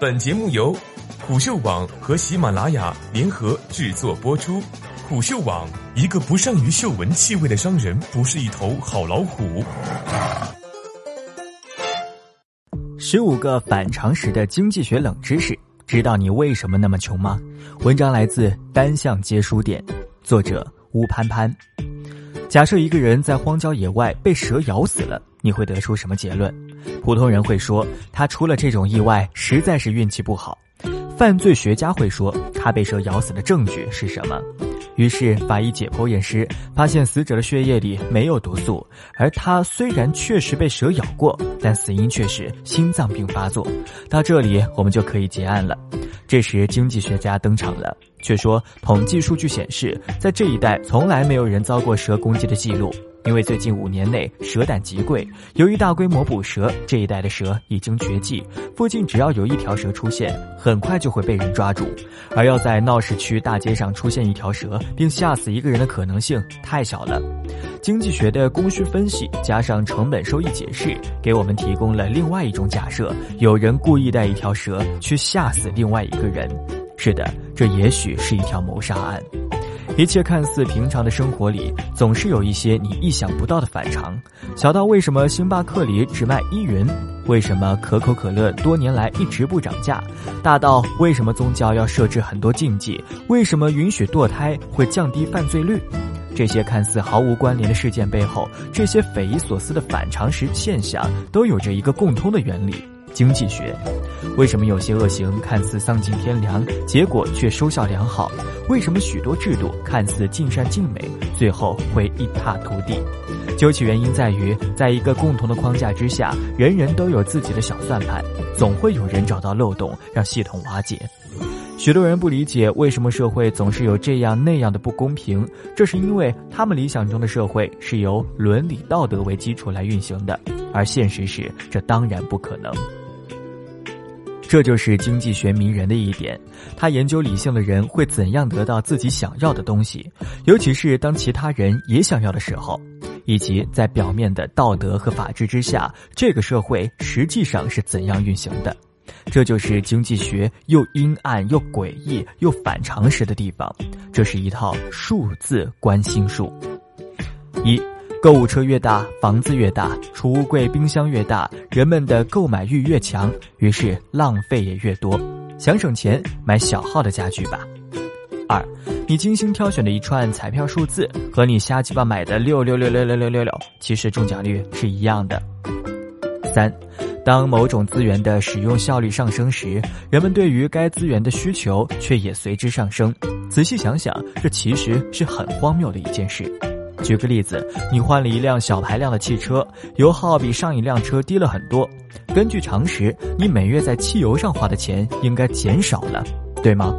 本节目由虎嗅网和喜马拉雅联合制作播出。虎嗅网：一个不善于嗅闻气味的商人，不是一头好老虎。十五个反常识的经济学冷知识，知道你为什么那么穷吗？文章来自单向街书店，作者乌潘潘。假设一个人在荒郊野外被蛇咬死了，你会得出什么结论？普通人会说他出了这种意外实在是运气不好。犯罪学家会说他被蛇咬死的证据是什么？于是法医解剖验尸，发现死者的血液里没有毒素，而他虽然确实被蛇咬过，但死因却是心脏病发作。到这里，我们就可以结案了。这时，经济学家登场了，却说统计数据显示，在这一带从来没有人遭过蛇攻击的记录。因为最近五年内蛇胆极贵，由于大规模捕蛇，这一带的蛇已经绝迹。附近只要有一条蛇出现，很快就会被人抓住。而要在闹市区大街上出现一条蛇并吓死一个人的可能性太小了。经济学的供需分析加上成本收益解释，给我们提供了另外一种假设：有人故意带一条蛇去吓死另外一个人。是的，这也许是一条谋杀案。一切看似平常的生活里，总是有一些你意想不到的反常。小到为什么星巴克里只卖依云，为什么可口可乐多年来一直不涨价，大到为什么宗教要设置很多禁忌，为什么允许堕胎会降低犯罪率。这些看似毫无关联的事件背后，这些匪夷所思的反常识现象，都有着一个共通的原理。经济学，为什么有些恶行看似丧尽天良，结果却收效良好？为什么许多制度看似尽善尽美，最后会一塌涂地？究其原因，在于在一个共同的框架之下，人人都有自己的小算盘，总会有人找到漏洞，让系统瓦解。许多人不理解为什么社会总是有这样那样的不公平，这是因为他们理想中的社会是由伦理道德为基础来运行的，而现实是这当然不可能。这就是经济学迷人的一点，他研究理性的人会怎样得到自己想要的东西，尤其是当其他人也想要的时候，以及在表面的道德和法治之下，这个社会实际上是怎样运行的。这就是经济学又阴暗又诡异又反常识的地方。这是一套数字观心术。一。购物车越大，房子越大，储物柜、冰箱越大，人们的购买欲越强，于是浪费也越多。想省钱，买小号的家具吧。二，你精心挑选的一串彩票数字和你瞎鸡巴买的六六六六六六六六，其实中奖率是一样的。三，当某种资源的使用效率上升时，人们对于该资源的需求却也随之上升。仔细想想，这其实是很荒谬的一件事。举个例子，你换了一辆小排量的汽车，油耗比上一辆车低了很多。根据常识，你每月在汽油上花的钱应该减少了，对吗？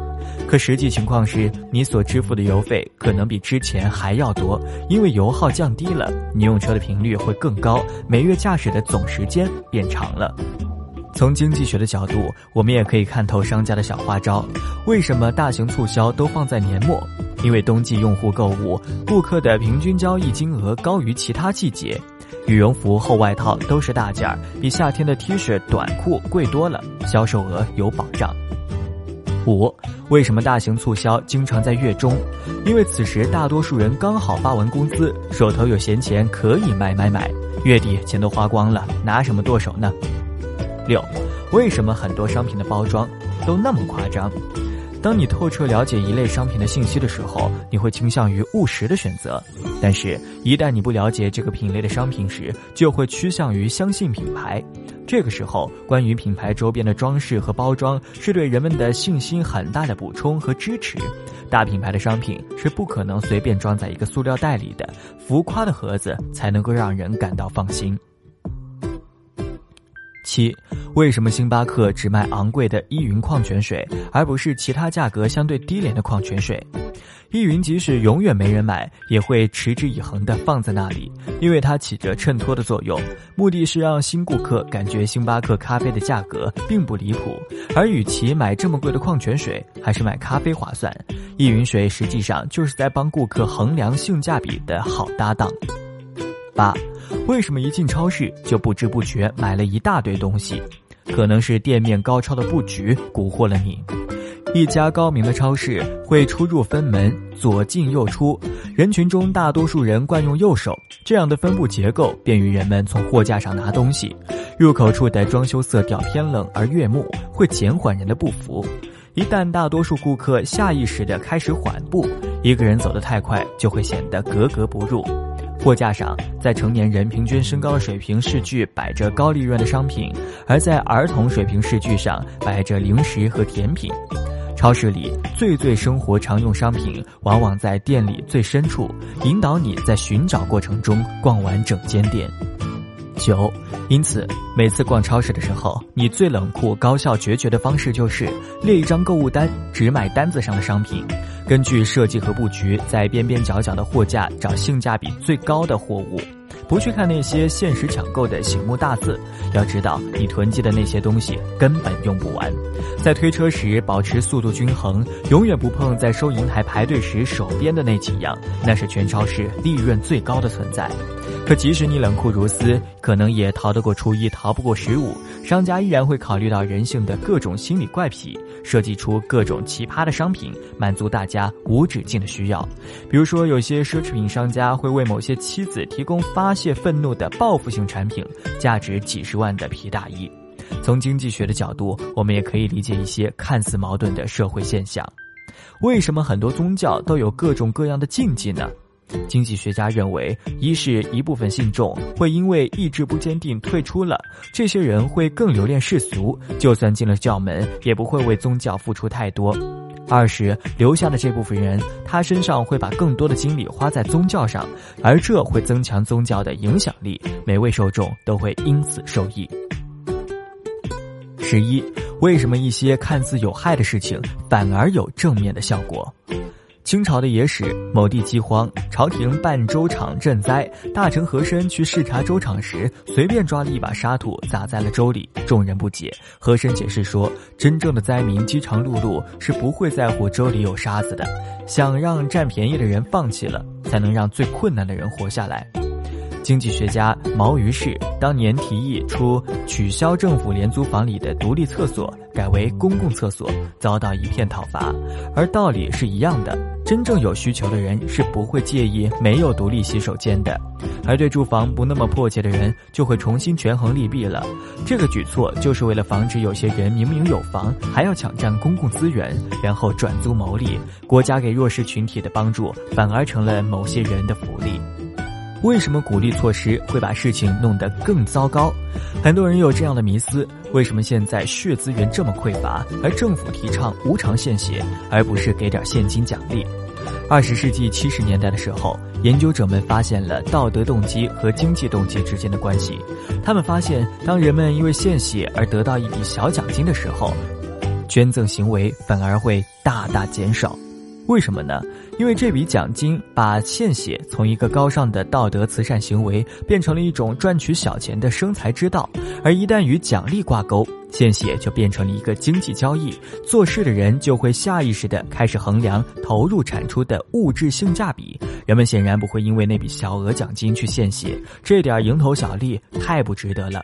可实际情况是，你所支付的油费可能比之前还要多，因为油耗降低了，你用车的频率会更高，每月驾驶的总时间变长了。从经济学的角度，我们也可以看透商家的小花招。为什么大型促销都放在年末？因为冬季用户购物，顾客的平均交易金额高于其他季节。羽绒服、厚外套都是大件儿，比夏天的 T 恤、短裤贵多了，销售额有保障。五，为什么大型促销经常在月中？因为此时大多数人刚好发完工资，手头有闲钱可以买买买，月底钱都花光了，拿什么剁手呢？六，为什么很多商品的包装都那么夸张？当你透彻了解一类商品的信息的时候，你会倾向于务实的选择；但是，一旦你不了解这个品类的商品时，就会趋向于相信品牌。这个时候，关于品牌周边的装饰和包装是对人们的信心很大的补充和支持。大品牌的商品是不可能随便装在一个塑料袋里的，浮夸的盒子才能够让人感到放心。七，为什么星巴克只卖昂贵的依云矿泉水，而不是其他价格相对低廉的矿泉水？依云即使永远没人买，也会持之以恒地放在那里，因为它起着衬托的作用，目的是让新顾客感觉星巴克咖啡的价格并不离谱。而与其买这么贵的矿泉水，还是买咖啡划算。依云水实际上就是在帮顾客衡量性价比的好搭档。八。为什么一进超市就不知不觉买了一大堆东西？可能是店面高超的布局蛊惑了你。一家高明的超市会出入分门，左进右出，人群中大多数人惯用右手，这样的分布结构便于人们从货架上拿东西。入口处的装修色调偏冷而悦目，会减缓人的步幅。一旦大多数顾客下意识地开始缓步，一个人走得太快就会显得格格不入。货架上，在成年人平均身高的水平视距摆着高利润的商品，而在儿童水平视距上摆着零食和甜品。超市里最最生活常用商品，往往在店里最深处，引导你在寻找过程中逛完整间店。九，因此每次逛超市的时候，你最冷酷、高效、决绝的方式就是列一张购物单，只买单子上的商品，根据设计和布局，在边边角角的货架找性价比最高的货物。不去看那些限时抢购的醒目大字，要知道你囤积的那些东西根本用不完。在推车时保持速度均衡，永远不碰在收银台排队时手边的那几样，那是全超市利润最高的存在。可即使你冷酷如斯，可能也逃得过初一，逃不过十五。商家依然会考虑到人性的各种心理怪癖，设计出各种奇葩的商品，满足大家无止境的需要。比如说，有些奢侈品商家会为某些妻子提供发泄愤怒的报复性产品，价值几十万的皮大衣。从经济学的角度，我们也可以理解一些看似矛盾的社会现象。为什么很多宗教都有各种各样的禁忌呢？经济学家认为，一是一部分信众会因为意志不坚定退出了，这些人会更留恋世俗，就算进了教门，也不会为宗教付出太多；二是留下的这部分人，他身上会把更多的精力花在宗教上，而这会增强宗教的影响力，每位受众都会因此受益。十一，为什么一些看似有害的事情反而有正面的效果？清朝的野史，某地饥荒，朝廷办粥厂赈灾，大臣和珅去视察粥厂时，随便抓了一把沙土撒在了粥里，众人不解。和珅解释说，真正的灾民饥肠辘辘，是不会在乎粥里有沙子的。想让占便宜的人放弃了，才能让最困难的人活下来。经济学家毛于轼当年提议出取消政府廉租房里的独立厕所，改为公共厕所，遭到一片讨伐。而道理是一样的，真正有需求的人是不会介意没有独立洗手间的，而对住房不那么迫切的人就会重新权衡利弊了。这个举措就是为了防止有些人明明有房还要抢占公共资源，然后转租牟利。国家给弱势群体的帮助反而成了某些人的福利。为什么鼓励措施会把事情弄得更糟糕？很多人有这样的迷思：为什么现在血资源这么匮乏，而政府提倡无偿献血，而不是给点现金奖励？二十世纪七十年代的时候，研究者们发现了道德动机和经济动机之间的关系。他们发现，当人们因为献血而得到一笔小奖金的时候，捐赠行为反而会大大减少。为什么呢？因为这笔奖金把献血从一个高尚的道德慈善行为变成了一种赚取小钱的生财之道，而一旦与奖励挂钩，献血就变成了一个经济交易。做事的人就会下意识地开始衡量投入产出的物质性价比。人们显然不会因为那笔小额奖金去献血，这点蝇头小利太不值得了。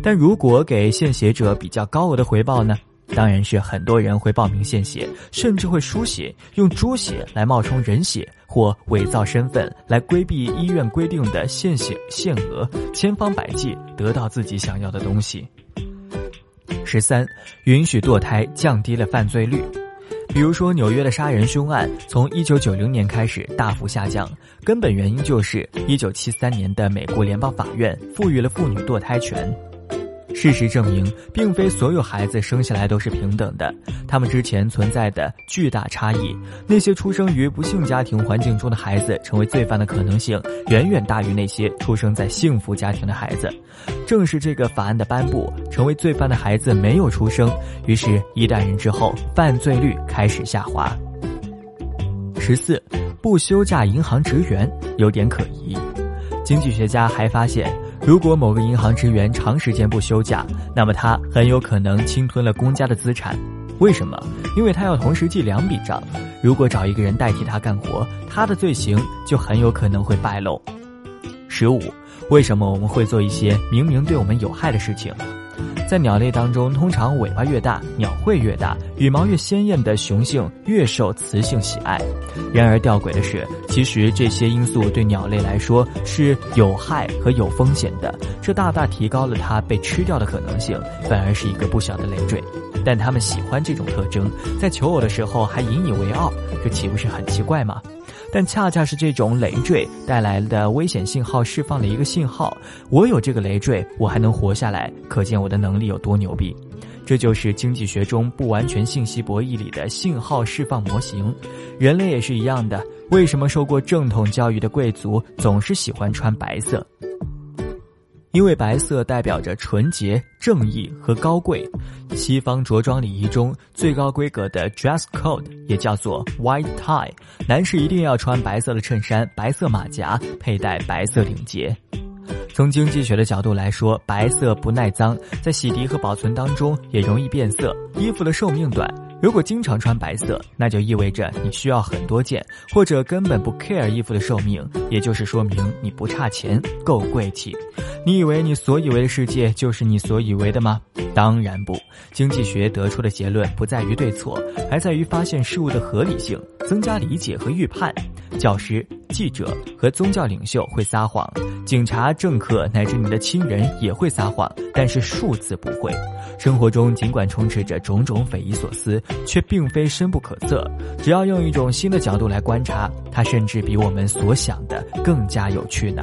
但如果给献血者比较高额的回报呢？当然是很多人会报名献血，甚至会输血，用猪血来冒充人血，或伪造身份来规避医院规定的献血限额，千方百计得到自己想要的东西。十三，允许堕胎降低了犯罪率，比如说纽约的杀人凶案，从一九九零年开始大幅下降，根本原因就是一九七三年的美国联邦法院赋予了妇女堕胎权。事实证明，并非所有孩子生下来都是平等的，他们之前存在的巨大差异。那些出生于不幸家庭环境中的孩子，成为罪犯的可能性远远大于那些出生在幸福家庭的孩子。正是这个法案的颁布，成为罪犯的孩子没有出生，于是，一代人之后，犯罪率开始下滑。十四，不休假银行职员有点可疑。经济学家还发现。如果某个银行职员长时间不休假，那么他很有可能侵吞了公家的资产。为什么？因为他要同时记两笔账。如果找一个人代替他干活，他的罪行就很有可能会败露。十五，为什么我们会做一些明明对我们有害的事情？在鸟类当中，通常尾巴越大，鸟喙越大，羽毛越鲜艳的雄性越受雌性喜爱。然而吊诡的是，其实这些因素对鸟类来说是有害和有风险的，这大大提高了它被吃掉的可能性，反而是一个不小的累赘。但他们喜欢这种特征，在求偶的时候还引以为傲，这岂不是很奇怪吗？但恰恰是这种累赘带来的危险信号释放了一个信号：我有这个累赘，我还能活下来，可见我的能力有多牛逼。这就是经济学中不完全信息博弈里的信号释放模型。人类也是一样的。为什么受过正统教育的贵族总是喜欢穿白色？因为白色代表着纯洁、正义和高贵。西方着装礼仪中最高规格的 dress code 也叫做 white tie，男士一定要穿白色的衬衫、白色马甲，佩戴白色领结。从经济学的角度来说，白色不耐脏，在洗涤和保存当中也容易变色，衣服的寿命短。如果经常穿白色，那就意味着你需要很多件，或者根本不 care 衣服的寿命，也就是说明你不差钱，够贵气。你以为你所以为的世界就是你所以为的吗？当然不。经济学得出的结论不在于对错，还在于发现事物的合理性，增加理解和预判。教师、记者和宗教领袖会撒谎，警察、政客乃至你的亲人也会撒谎，但是数字不会。生活中尽管充斥着种种匪夷所思，却并非深不可测。只要用一种新的角度来观察，它甚至比我们所想的更加有趣呢。